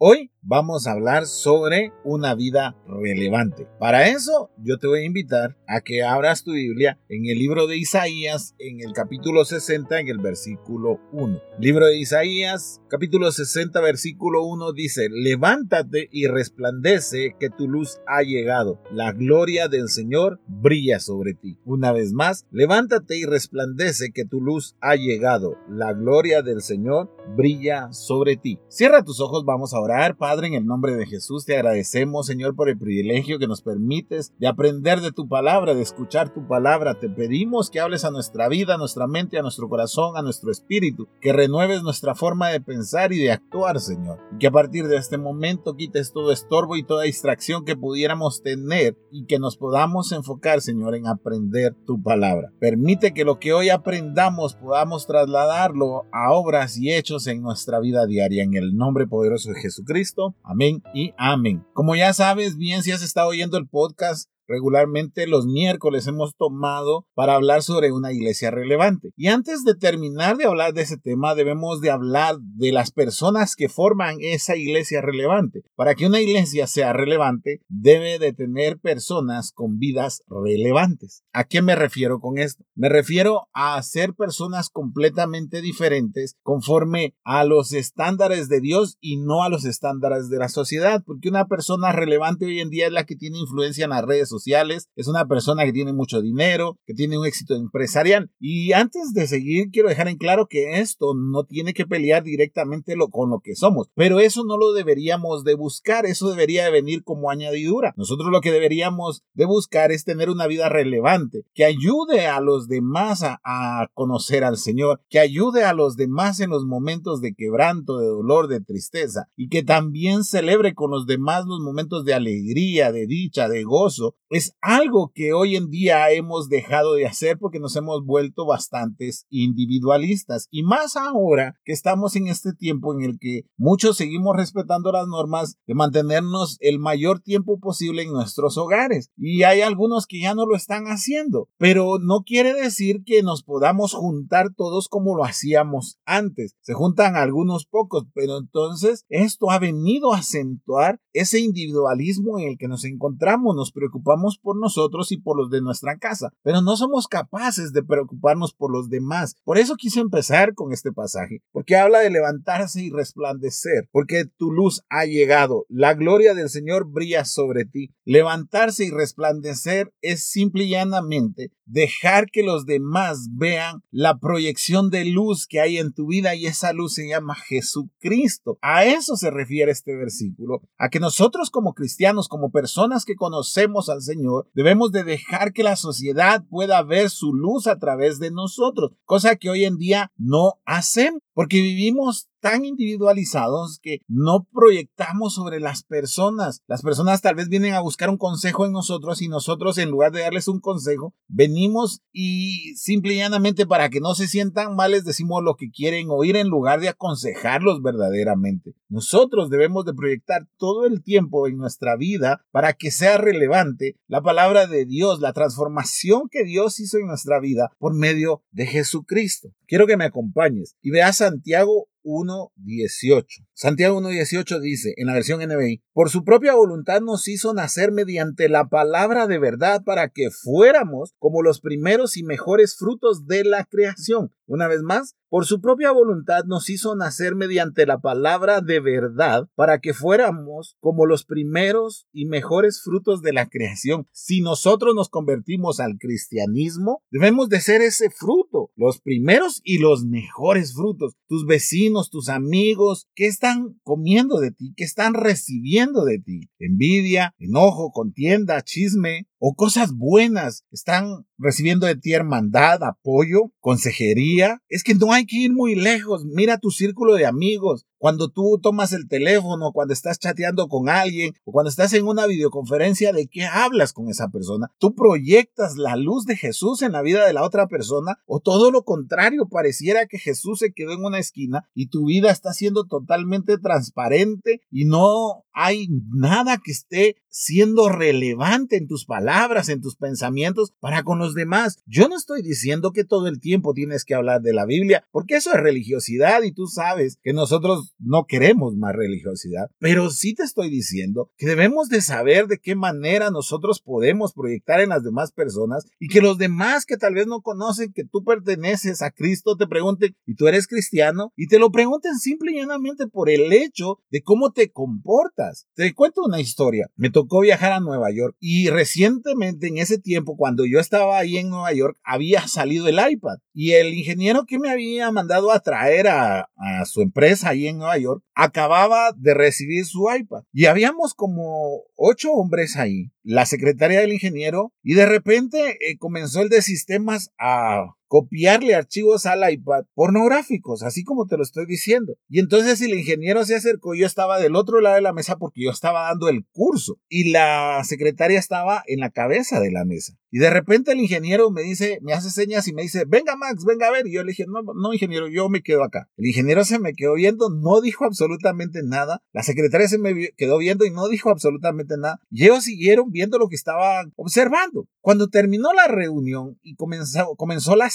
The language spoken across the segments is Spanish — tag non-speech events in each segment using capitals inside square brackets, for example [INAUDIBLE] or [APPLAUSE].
Hoy vamos a hablar sobre una vida relevante. Para eso yo te voy a invitar a que abras tu Biblia en el libro de Isaías en el capítulo 60 en el versículo 1. Libro de Isaías capítulo 60 versículo 1 dice, levántate y resplandece que tu luz ha llegado. La gloria del Señor brilla sobre ti. Una vez más, levántate y resplandece que tu luz ha llegado. La gloria del Señor brilla sobre ti. Cierra tus ojos, vamos a Padre, en el nombre de Jesús te agradecemos, Señor, por el privilegio que nos permites de aprender de tu palabra, de escuchar tu palabra. Te pedimos que hables a nuestra vida, a nuestra mente, a nuestro corazón, a nuestro espíritu, que renueves nuestra forma de pensar y de actuar, Señor. Y que a partir de este momento quites todo estorbo y toda distracción que pudiéramos tener y que nos podamos enfocar, Señor, en aprender tu palabra. Permite que lo que hoy aprendamos podamos trasladarlo a obras y hechos en nuestra vida diaria. En el nombre poderoso de. Jesucristo. Amén y amén. Como ya sabes bien, si has estado oyendo el podcast, regularmente los miércoles hemos tomado para hablar sobre una iglesia relevante. Y antes de terminar de hablar de ese tema, debemos de hablar de las personas que forman esa iglesia relevante. Para que una iglesia sea relevante, debe de tener personas con vidas relevantes. ¿A qué me refiero con esto? Me refiero a ser personas completamente diferentes conforme a los estándares de Dios y no a los estándares de la sociedad, porque una persona relevante hoy en día es la que tiene influencia en las redes sociales sociales, es una persona que tiene mucho dinero, que tiene un éxito empresarial. Y antes de seguir, quiero dejar en claro que esto no tiene que pelear directamente con lo que somos, pero eso no lo deberíamos de buscar, eso debería de venir como añadidura. Nosotros lo que deberíamos de buscar es tener una vida relevante, que ayude a los demás a conocer al Señor, que ayude a los demás en los momentos de quebranto, de dolor, de tristeza, y que también celebre con los demás los momentos de alegría, de dicha, de gozo, es algo que hoy en día hemos dejado de hacer porque nos hemos vuelto bastantes individualistas. Y más ahora que estamos en este tiempo en el que muchos seguimos respetando las normas de mantenernos el mayor tiempo posible en nuestros hogares. Y hay algunos que ya no lo están haciendo, pero no quiere decir que nos podamos juntar todos como lo hacíamos antes. Se juntan algunos pocos, pero entonces esto ha venido a acentuar ese individualismo en el que nos encontramos, nos preocupamos por nosotros y por los de nuestra casa, pero no somos capaces de preocuparnos por los demás. Por eso quise empezar con este pasaje, porque habla de levantarse y resplandecer, porque tu luz ha llegado, la gloria del Señor brilla sobre ti. Levantarse y resplandecer es simple y llanamente dejar que los demás vean la proyección de luz que hay en tu vida y esa luz se llama Jesucristo. A eso se refiere este versículo, a que nosotros como cristianos, como personas que conocemos al Señor, debemos de dejar que la sociedad pueda ver su luz a través de nosotros, cosa que hoy en día no hacemos, porque vivimos tan individualizados que no proyectamos sobre las personas. Las personas tal vez vienen a buscar un consejo en nosotros y nosotros en lugar de darles un consejo, venimos y simple y llanamente para que no se sientan mal les decimos lo que quieren oír en lugar de aconsejarlos verdaderamente. Nosotros debemos de proyectar todo el tiempo en nuestra vida para que sea relevante la palabra de Dios, la transformación que Dios hizo en nuestra vida por medio de Jesucristo. Quiero que me acompañes y veas Santiago 1.18. Santiago 1.18 dice en la versión NBI, por su propia voluntad nos hizo nacer mediante la palabra de verdad para que fuéramos como los primeros y mejores frutos de la creación. Una vez más, por su propia voluntad nos hizo nacer mediante la palabra de verdad para que fuéramos como los primeros y mejores frutos de la creación. Si nosotros nos convertimos al cristianismo, debemos de ser ese fruto, los primeros y los mejores frutos. Tus vecinos, tus amigos, ¿qué están comiendo de ti? ¿Qué están recibiendo de ti? Envidia, enojo, contienda, chisme, o cosas buenas están recibiendo de ti hermandad, apoyo, consejería. Es que no hay que ir muy lejos. Mira tu círculo de amigos. Cuando tú tomas el teléfono, cuando estás chateando con alguien o cuando estás en una videoconferencia, ¿de qué hablas con esa persona? ¿Tú proyectas la luz de Jesús en la vida de la otra persona? ¿O todo lo contrario? Pareciera que Jesús se quedó en una esquina y tu vida está siendo totalmente transparente y no hay nada que esté siendo relevante en tus palabras, en tus pensamientos para con los demás. Yo no estoy diciendo que todo el tiempo tienes que hablar de la Biblia, porque eso es religiosidad y tú sabes que nosotros no queremos más religiosidad, pero sí te estoy diciendo que debemos de saber de qué manera nosotros podemos proyectar en las demás personas y que los demás que tal vez no conocen que tú perteneces a Cristo te pregunten, ¿y tú eres cristiano? Y te lo pregunten simple y llanamente por el hecho de cómo te comportas. Te cuento una historia. Me tocó viajar a Nueva York y recientemente en ese tiempo cuando yo estaba ahí en Nueva York había salido el iPad y el ingeniero que me había mandado a traer a, su empresa ahí en Nueva York, acababa de recibir su iPad. Y habíamos como ocho hombres ahí, la secretaria del ingeniero, y de repente eh, comenzó el de sistemas a copiarle archivos al iPad pornográficos, así como te lo estoy diciendo. Y entonces el ingeniero se acercó, yo estaba del otro lado de la mesa porque yo estaba dando el curso y la secretaria estaba en la cabeza de la mesa. Y de repente el ingeniero me dice, me hace señas y me dice, venga Max, venga a ver. Y yo le dije, no, no ingeniero, yo me quedo acá. El ingeniero se me quedó viendo, no dijo absolutamente nada. La secretaria se me quedó viendo y no dijo absolutamente nada. Y ellos siguieron viendo lo que estaba observando. Cuando terminó la reunión y comenzó, comenzó la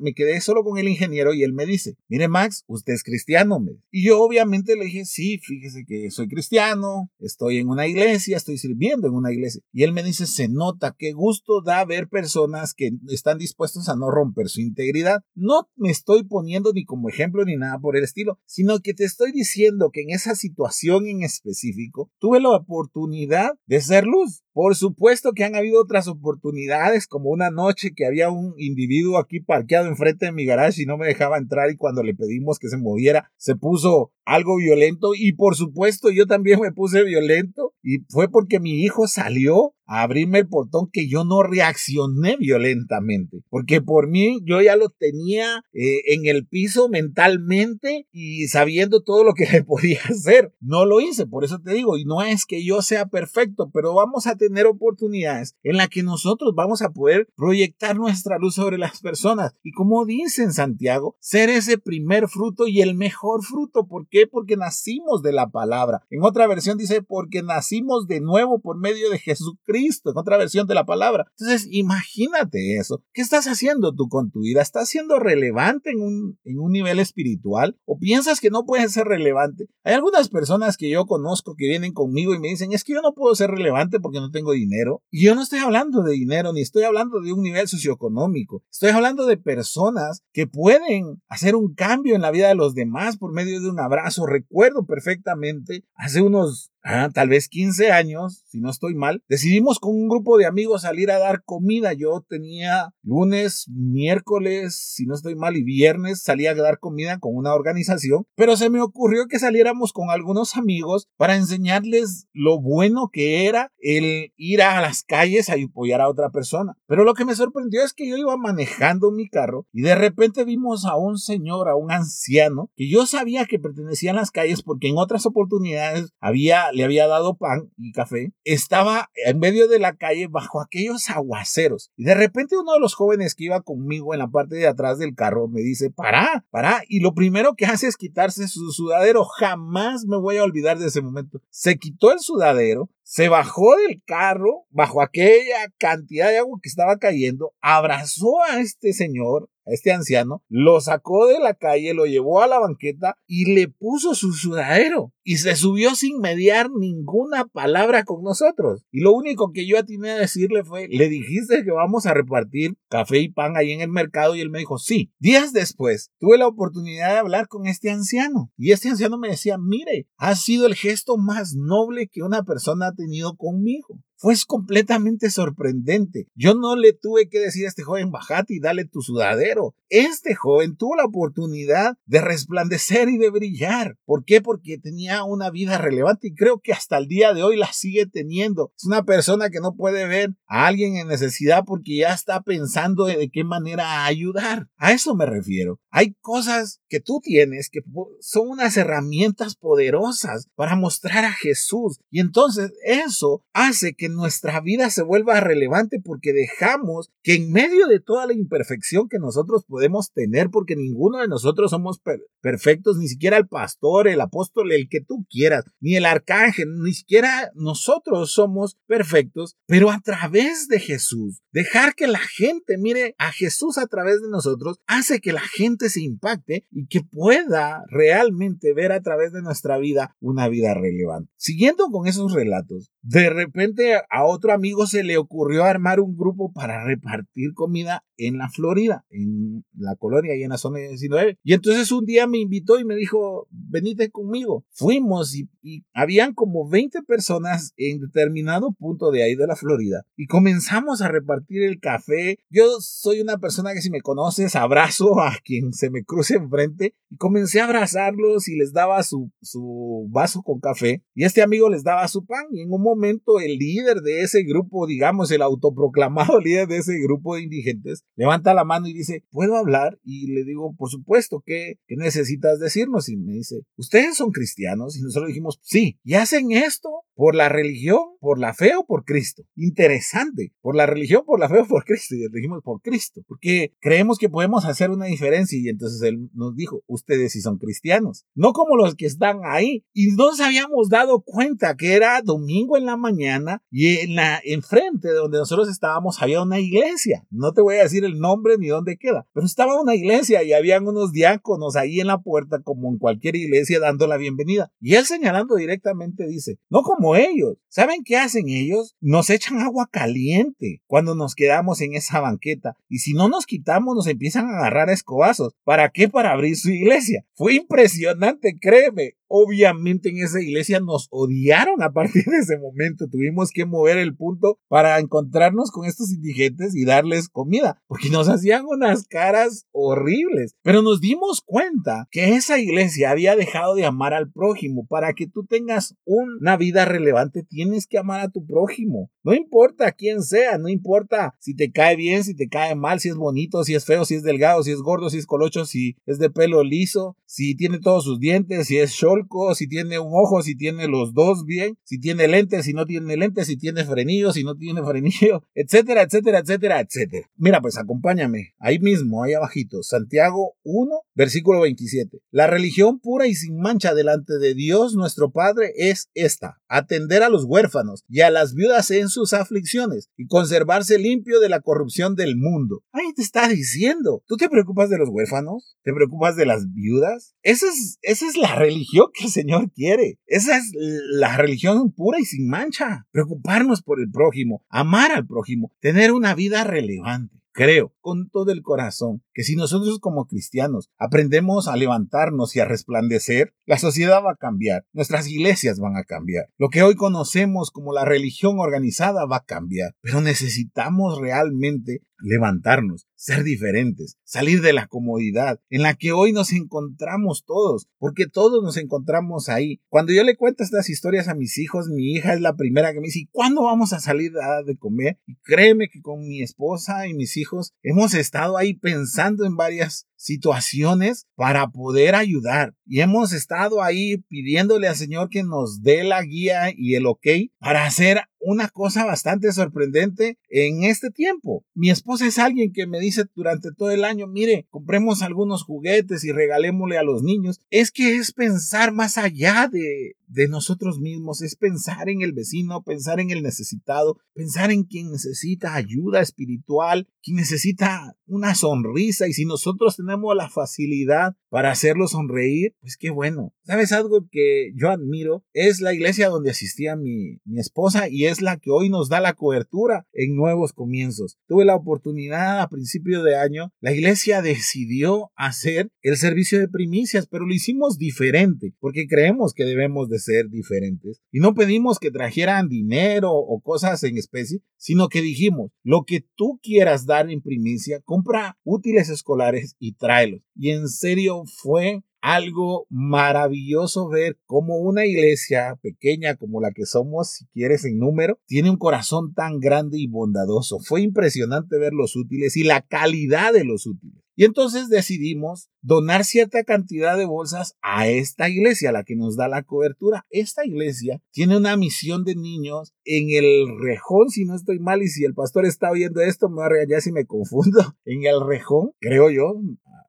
me quedé solo con el ingeniero y él me dice, mire Max, usted es cristiano. Y yo obviamente le dije, sí, fíjese que soy cristiano, estoy en una iglesia, estoy sirviendo en una iglesia. Y él me dice, se nota, qué gusto da ver personas que están dispuestos a no romper su integridad. No me estoy poniendo ni como ejemplo ni nada por el estilo, sino que te estoy diciendo que en esa situación en específico tuve la oportunidad de ser luz. Por supuesto que han habido otras oportunidades, como una noche que había un individuo aquí parqueado enfrente de mi garage y no me dejaba entrar y cuando le pedimos que se moviera se puso algo violento y por supuesto yo también me puse violento y fue porque mi hijo salió a abrirme el portón que yo no reaccioné violentamente, porque por mí yo ya lo tenía eh, en el piso mentalmente y sabiendo todo lo que le [LAUGHS] podía hacer. No lo hice, por eso te digo, y no es que yo sea perfecto, pero vamos a tener oportunidades en las que nosotros vamos a poder proyectar nuestra luz sobre las personas. Y como dice en Santiago, ser ese primer fruto y el mejor fruto. ¿Por qué? Porque nacimos de la palabra. En otra versión dice, porque nacimos de nuevo por medio de Jesucristo. En otra versión de la palabra. Entonces, imagínate eso. ¿Qué estás haciendo tú con tu vida? ¿Estás siendo relevante en un, en un nivel espiritual? ¿O piensas que no puedes ser relevante? Hay algunas personas que yo conozco que vienen conmigo y me dicen, es que yo no puedo ser relevante porque no tengo dinero. Y yo no estoy hablando de dinero, ni estoy hablando de un nivel socioeconómico. Estoy hablando de personas que pueden hacer un cambio en la vida de los demás por medio de un abrazo. Recuerdo perfectamente hace unos ah, tal vez 15 años, si no estoy mal, decidimos con un grupo de amigos salir a dar comida. Yo tenía lunes, miércoles, si no estoy mal, y viernes salía a dar comida con una organización, pero se me ocurrió que saliéramos con algunos amigos para enseñarles lo bueno que era el ir a las calles a apoyar a otra persona. Pero lo que me sorprendió es que yo iba manejando mi carro y de repente vimos a un señor, a un anciano, que yo sabía que pertenecía a las calles porque en otras oportunidades había le había dado pan y café, estaba en medio de la calle bajo aquellos aguaceros. Y de repente uno de los jóvenes que iba conmigo en la parte de atrás del carro me dice, para, para. Y lo primero que hace es quitarse su sudadero. Jamás me voy a olvidar de ese momento. Se quitó el sudadero, se bajó del carro bajo aquella cantidad de agua que estaba cayendo, abrazó a este señor, este anciano, lo sacó de la calle, lo llevó a la banqueta y le puso su sudadero y se subió sin mediar ninguna palabra con nosotros. Y lo único que yo atiné a decirle fue, le dijiste que vamos a repartir café y pan ahí en el mercado y él me dijo, sí. Días después tuve la oportunidad de hablar con este anciano y este anciano me decía, mire, ha sido el gesto más noble que una persona ha tenido conmigo. Fue completamente sorprendente. Yo no le tuve que decir a este joven, bajate y dale tu sudadero. Este joven tuvo la oportunidad de resplandecer y de brillar. ¿Por qué? Porque tenía una vida relevante y creo que hasta el día de hoy la sigue teniendo. Es una persona que no puede ver a alguien en necesidad porque ya está pensando de qué manera ayudar. A eso me refiero. Hay cosas que tú tienes que son unas herramientas poderosas para mostrar a Jesús. Y entonces eso hace que nuestra vida se vuelva relevante porque dejamos que en medio de toda la imperfección que nosotros podemos tener, porque ninguno de nosotros somos perfectos, ni siquiera el pastor, el apóstol, el que tú quieras, ni el arcángel, ni siquiera nosotros somos perfectos, pero a través de Jesús, dejar que la gente mire a Jesús a través de nosotros hace que la gente se impacte y que pueda realmente ver a través de nuestra vida una vida relevante. Siguiendo con esos relatos, de repente a otro amigo se le ocurrió armar un grupo para repartir comida en la Florida, en la colonia y en la zona 19. Y entonces un día me invitó y me dijo, venite conmigo. Fuimos y, habían como 20 personas en determinado punto de ahí de la Florida y comenzamos a repartir el café. Yo soy una persona que si me conoces abrazo a quien se me cruce enfrente y comencé a abrazarlos y les daba su, su vaso con café y este amigo les daba su pan y en un momento el líder de ese grupo, digamos el autoproclamado [LAUGHS] líder de ese grupo de indigentes, levanta la mano y dice, ¿puedo hablar? Y le digo, por supuesto, ¿qué, qué necesitas decirnos? Y me dice, ¿ustedes son cristianos? Y nosotros dijimos, sí, y hacen esto por la religión, por la fe o por Cristo. Interesante, por la religión, por la fe o por Cristo. Y le dijimos por Cristo, porque creemos que podemos hacer una diferencia. Y entonces él nos dijo, ustedes sí son cristianos, no como los que están ahí. Y no nos habíamos dado cuenta que era domingo en la mañana y en la enfrente de donde nosotros estábamos había una iglesia. No te voy a decir el nombre ni dónde queda, pero estaba una iglesia y habían unos diáconos ahí en la puerta como en cualquier iglesia dando la bienvenida. Y él señalando directamente dice, no como ellos. ¿Saben qué hacen ellos? Nos echan agua caliente cuando nos quedamos en esa banqueta y si no nos quitamos nos empiezan a agarrar escobazos. ¿Para qué? Para abrir su iglesia. Fue impresionante, créeme. Obviamente en esa iglesia nos odiaron a partir de ese momento. Tuvimos que mover el punto para encontrarnos con estos indigentes y darles comida, porque nos hacían unas caras horribles. Pero nos dimos cuenta que esa iglesia había dejado de amar al prójimo. Para que tú tengas una vida relevante, tienes que amar a tu prójimo. No importa quién sea, no importa si te cae bien, si te cae mal, si es bonito, si es feo, si es delgado, si es gordo, si es colocho, si es de pelo liso, si tiene todos sus dientes, si es short si tiene un ojo, si tiene los dos bien, si tiene lentes, si no tiene lentes, si tiene frenillo, si no tiene [LAUGHS] frenillo, etcétera, etcétera, etcétera, etcétera. Mira, pues acompáñame, ahí mismo, ahí abajito, Santiago 1, versículo 27. La religión pura y sin mancha delante de Dios nuestro Padre es esta, atender a los huérfanos y a las viudas en sus aflicciones y conservarse limpio de la corrupción del mundo. Ahí te está diciendo, ¿tú te preocupas de los huérfanos? ¿Te preocupas de las viudas? Esa es, esa es la religión que el Señor quiere. Esa es la religión pura y sin mancha. Preocuparnos por el prójimo, amar al prójimo, tener una vida relevante. Creo con todo el corazón que si nosotros como cristianos aprendemos a levantarnos y a resplandecer, la sociedad va a cambiar, nuestras iglesias van a cambiar. Lo que hoy conocemos como la religión organizada va a cambiar, pero necesitamos realmente levantarnos, ser diferentes, salir de la comodidad en la que hoy nos encontramos todos, porque todos nos encontramos ahí. Cuando yo le cuento estas historias a mis hijos, mi hija es la primera que me dice, ¿cuándo vamos a salir de comer? Y créeme que con mi esposa y mis hijos hemos estado ahí pensando en varias situaciones para poder ayudar. Y hemos estado ahí pidiéndole al Señor que nos dé la guía y el ok para hacer una cosa bastante sorprendente en este tiempo. Mi esposa es alguien que me dice durante todo el año, mire, compremos algunos juguetes y regalémosle a los niños. Es que es pensar más allá de, de nosotros mismos, es pensar en el vecino, pensar en el necesitado, pensar en quien necesita ayuda espiritual, quien necesita una sonrisa y si nosotros tenemos la facilidad para hacerlo sonreír, pues qué bueno. ¿Sabes algo que yo admiro? Es la iglesia donde asistía mi, mi esposa y es la que hoy nos da la cobertura en nuevos comienzos. Tuve la oportunidad a principio de año, la iglesia decidió hacer el servicio de primicias, pero lo hicimos diferente porque creemos que debemos de ser diferentes. Y no pedimos que trajeran dinero o cosas en especie, sino que dijimos, lo que tú quieras dar en primicia, compra útiles escolares y tráelos. Y en serio fue algo maravilloso ver cómo una iglesia pequeña como la que somos, si quieres en número, tiene un corazón tan grande y bondadoso. Fue impresionante ver los útiles y la calidad de los útiles. Y entonces decidimos donar cierta cantidad de bolsas a esta iglesia, la que nos da la cobertura. Esta iglesia tiene una misión de niños en el rejón, si no estoy mal, y si el pastor está oyendo esto, me va a regañar si me confundo. [LAUGHS] En el rejón, creo yo,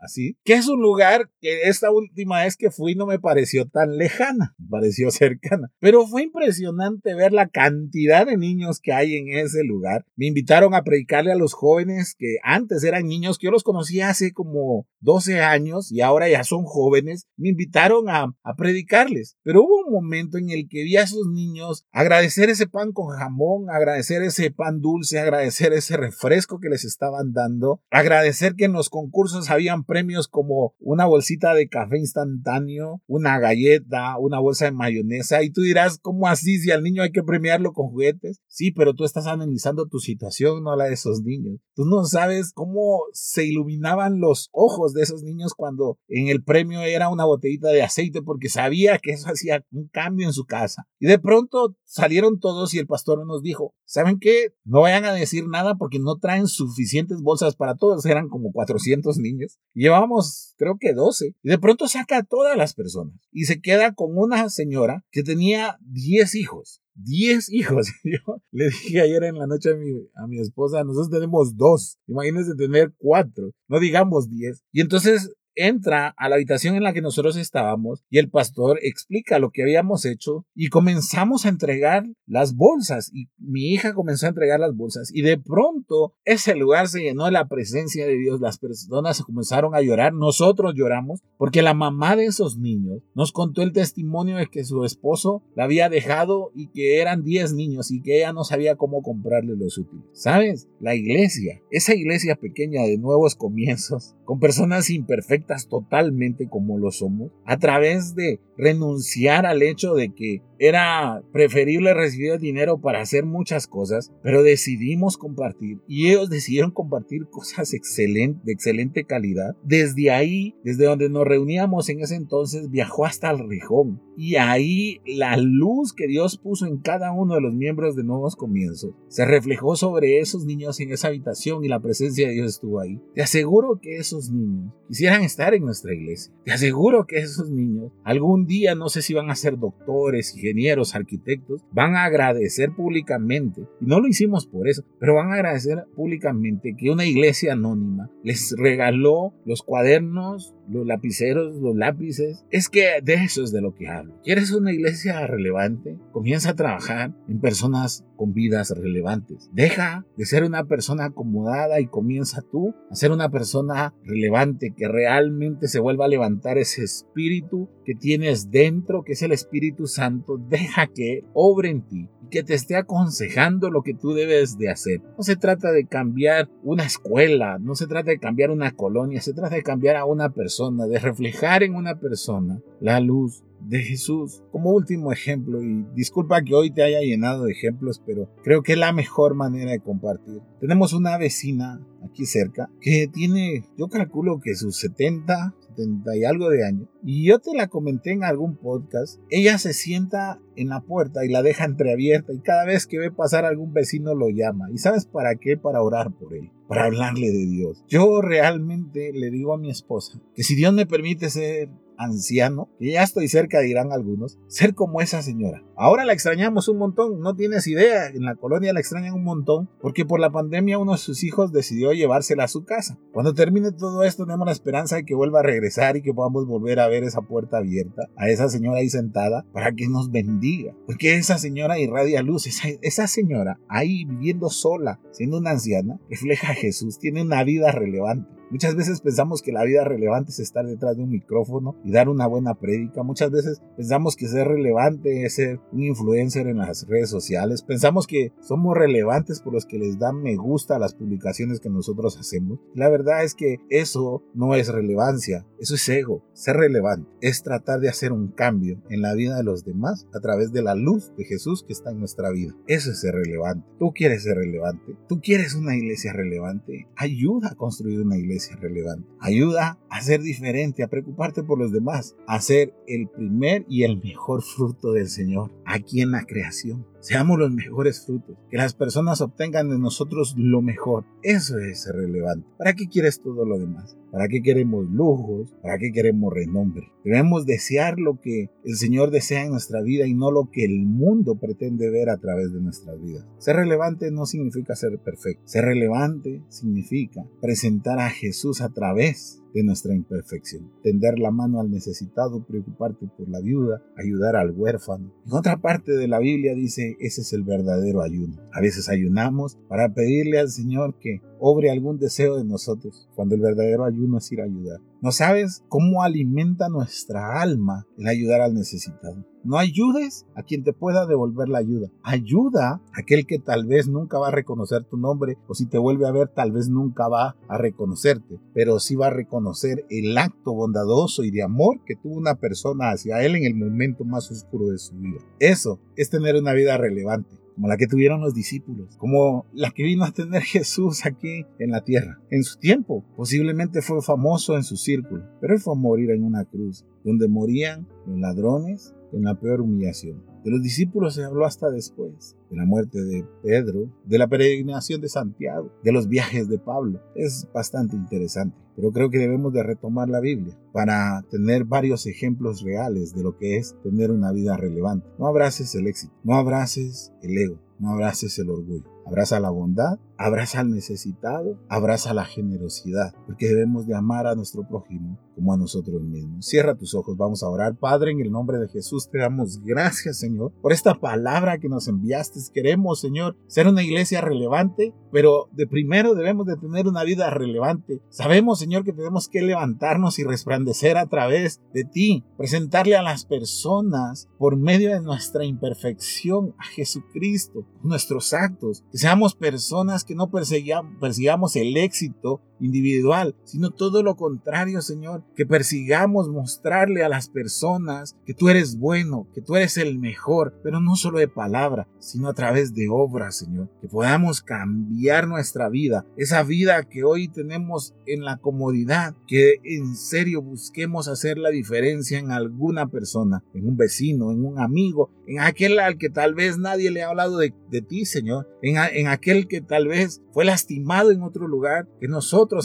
así, que es un lugar que esta última vez que fui no me pareció tan lejana, pareció [LAUGHS] cercana, pero fue impresionante ver la cantidad de niños que hay en ese lugar. Me invitaron a predicarle a los jóvenes que antes eran niños, que yo los conocía hace como 12 años y ahora ya son jóvenes, me invitaron a, a predicarles, pero hubo un momento en el que vi a esos niños agradecer ese pan con jamón, agradecer ese pan dulce, agradecer ese refresco que les estaban dando, agradecer que en los concursos habían premios como una bolsita de café instantáneo, una galleta, una bolsa de mayonesa. Y tú dirás, ¿cómo así? Si al niño hay que premiarlo con juguetes. Sí, pero tú estás analizando tu situación, no la de esos niños. Tú no sabes cómo se iluminaban los ojos de esos niños cuando en el premio era una botellita de aceite porque sabía que eso [LAUGHS] hacía un cambio en su casa. Y de pronto salieron todos y el pastor nos dijo, ¿saben qué? No vayan a decir nada porque no traen suficientes bolsas para todos. Eran como 400 niños. Llevábamos, creo que 12. Y de pronto saca a todas las personas y se queda con una señora que tenía 10 hijos. 10 hijos. [LAUGHS] Yo le dije ayer en la noche a mi, a mi esposa, nosotros tenemos dos. Imagínense tener cuatro. No digamos 10. Y entonces entra a la habitación en la que nosotros estábamos y el pastor explica lo que habíamos hecho y comenzamos a entregar las bolsas y mi hija comenzó a entregar las bolsas y de pronto ese lugar se llenó de la presencia de Dios, las personas comenzaron a llorar, nosotros lloramos porque la mamá de esos niños nos contó el testimonio de que su esposo la había dejado y que eran 10 niños y que ella no sabía cómo comprarle los útiles. ¿Sabes? La iglesia, esa iglesia pequeña de nuevos comienzos, con personas imperfectas, totalmente como lo somos, a través de renunciar al hecho de que era preferible recibir dinero para hacer muchas cosas, pero decidimos compartir y ellos decidieron compartir cosas excelentes, de excelente calidad. Desde ahí, desde donde nos reuníamos en ese entonces, viajó hasta el Rejón y ahí la luz que Dios puso en cada uno de los miembros de Nuevos Comienzos se reflejó sobre esos niños en esa habitación y la presencia de Dios estuvo ahí. Te aseguro que esos niños quisieran estar en nuestra iglesia. Te aseguro que esos niños algún día no sé si van a ser doctores, ingenieros, arquitectos, van a agradecer públicamente, y no lo hicimos por eso, pero van a agradecer públicamente que una iglesia anónima les regaló los cuadernos, los lapiceros, los lápices. Es que de eso es de lo que hablo. ¿Quieres una iglesia relevante? Comienza a trabajar en personas con vidas relevantes. Deja de ser una persona acomodada y comienza tú a ser una persona relevante que realmente se vuelva a levantar ese espíritu que tienes dentro, que es el Espíritu Santo. Deja que obre en ti y que te esté aconsejando lo que tú debes de hacer. No se trata de cambiar una escuela, no se trata de cambiar una colonia, se trata de cambiar a una persona, de reflejar en una persona la luz de Jesús. Como último ejemplo, y disculpa que hoy te haya llenado de ejemplos, pero creo que es la mejor manera de compartir. Tenemos una vecina aquí cerca que tiene, yo calculo que sus 70, 70 y algo de años, y yo te la comenté en algún podcast, ella se sienta en la puerta y la deja entreabierta y cada vez que ve pasar algún vecino lo llama. ¿Y sabes para qué? Para orar por él, para hablarle de Dios. Yo realmente le digo a mi esposa que si Dios me permite ser anciano, que ya estoy cerca, dirán algunos, ser como esa señora. Ahora la extrañamos un montón, no tienes idea, en la colonia la extrañan un montón, porque por la pandemia uno de sus hijos decidió llevársela a su casa. Cuando termine todo esto, tenemos la esperanza de que vuelva a regresar y que podamos volver a ver esa puerta abierta, a esa señora ahí sentada, para que nos bendiga. Porque esa señora irradia luz, esa, esa señora ahí viviendo sola, siendo una anciana, refleja a Jesús, tiene una vida relevante. Muchas veces pensamos que la vida relevante es estar detrás de un micrófono y dar una buena prédica. Muchas veces pensamos que ser relevante es ser un influencer en las redes sociales. Pensamos que somos relevantes por los que les dan me gusta a las publicaciones que nosotros hacemos. La verdad es que eso no es relevancia, eso es ego. Ser relevante es tratar de hacer un cambio en la vida de los demás a través de la luz de Jesús que está en nuestra vida. Eso es ser relevante. Tú quieres ser relevante. Tú quieres una iglesia relevante. Ayuda a construir una iglesia relevante. Ayuda a ser diferente, a preocuparte por los demás, a ser el primer y el mejor fruto del Señor aquí en la creación. Seamos los mejores frutos, que las personas obtengan de nosotros lo mejor. Eso es relevante. ¿Para qué quieres todo lo demás? ¿Para qué queremos lujos? ¿Para qué queremos renombre? Debemos desear lo que el Señor desea en nuestra vida y no lo que el mundo pretende ver a través de nuestras vidas. Ser relevante no significa ser perfecto. Ser relevante significa presentar a Jesús a través de nuestra imperfección. Tender la mano al necesitado, preocuparte por la viuda, ayudar al huérfano. En otra parte de la Biblia dice, ese es el verdadero ayuno. A veces ayunamos para pedirle al Señor que obre algún deseo de nosotros, cuando el verdadero ayuno es ir a ayudar. ¿No sabes cómo alimenta nuestra alma el ayudar al necesitado? No ayudes a quien te pueda devolver la ayuda. Ayuda a aquel que tal vez nunca va a reconocer tu nombre o si te vuelve a ver tal vez nunca va a reconocerte, pero sí va a reconocer el acto bondadoso y de amor que tuvo una persona hacia él en el momento más oscuro de su vida. Eso es tener una vida relevante como la que tuvieron los discípulos, como la que vino a tener [LAUGHS] Jesús aquí en la tierra. En su tiempo, posiblemente fue famoso en su círculo, pero él fue a morir en una cruz, donde morían los ladrones en la peor humillación. De los discípulos se habló hasta después, de la muerte de Pedro, de la peregrinación de Santiago, de los viajes de Pablo. Es bastante interesante, pero creo que debemos de retomar la Biblia para tener varios ejemplos reales de lo que es tener una vida relevante. No abraces el éxito, no abraces el ego, no abraces el orgullo. Abraza la bondad, abraza al necesitado, abraza la generosidad, porque debemos de amar a nuestro prójimo como a nosotros mismos. Cierra tus ojos, vamos a orar. Padre, en el nombre de Jesús te damos gracias, Señor, por esta palabra que nos enviaste. Queremos, Señor, ser una iglesia relevante, pero de primero debemos de tener una vida relevante. Sabemos, Señor, que tenemos que levantarnos y resplandecer a través de ti, presentarle a las personas por medio de nuestra imperfección a Jesucristo, nuestros actos, que seamos personas no persigamos el éxito individual, sino todo lo contrario, Señor, que persigamos mostrarle a las personas que tú eres bueno, que tú eres el mejor, pero no solo de palabra, sino a través de obras, Señor, que podamos cambiar nuestra vida, esa vida que hoy tenemos en la comodidad, que en serio busquemos hacer la diferencia en alguna persona, en un vecino, en un amigo, en aquel al que tal vez nadie le ha hablado de, ti, Señor, en, en aquel que tal vez fue lastimado en otro lugar, que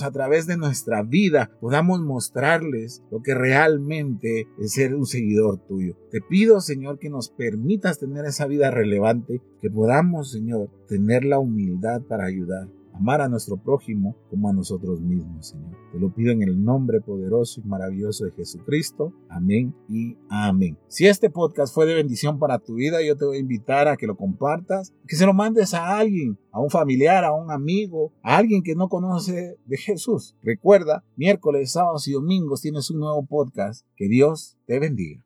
a través de nuestra vida podamos mostrarles lo que realmente es ser un seguidor tuyo. Te pido, Señor, que nos permitas tener esa vida relevante, que podamos, Señor, tener la humildad para ayudar amar a nuestro prójimo como a nosotros mismos, Señor. Te lo pido en el nombre poderoso y maravilloso de Jesucristo. Amén y amén. Si este podcast fue de bendición para tu vida, yo te voy a invitar a que lo compartas, que se lo mandes a alguien, a un familiar, a un amigo, a alguien que no conoce de Jesús. Recuerda, miércoles, sábados y domingos tienes un nuevo podcast. Que Dios te bendiga.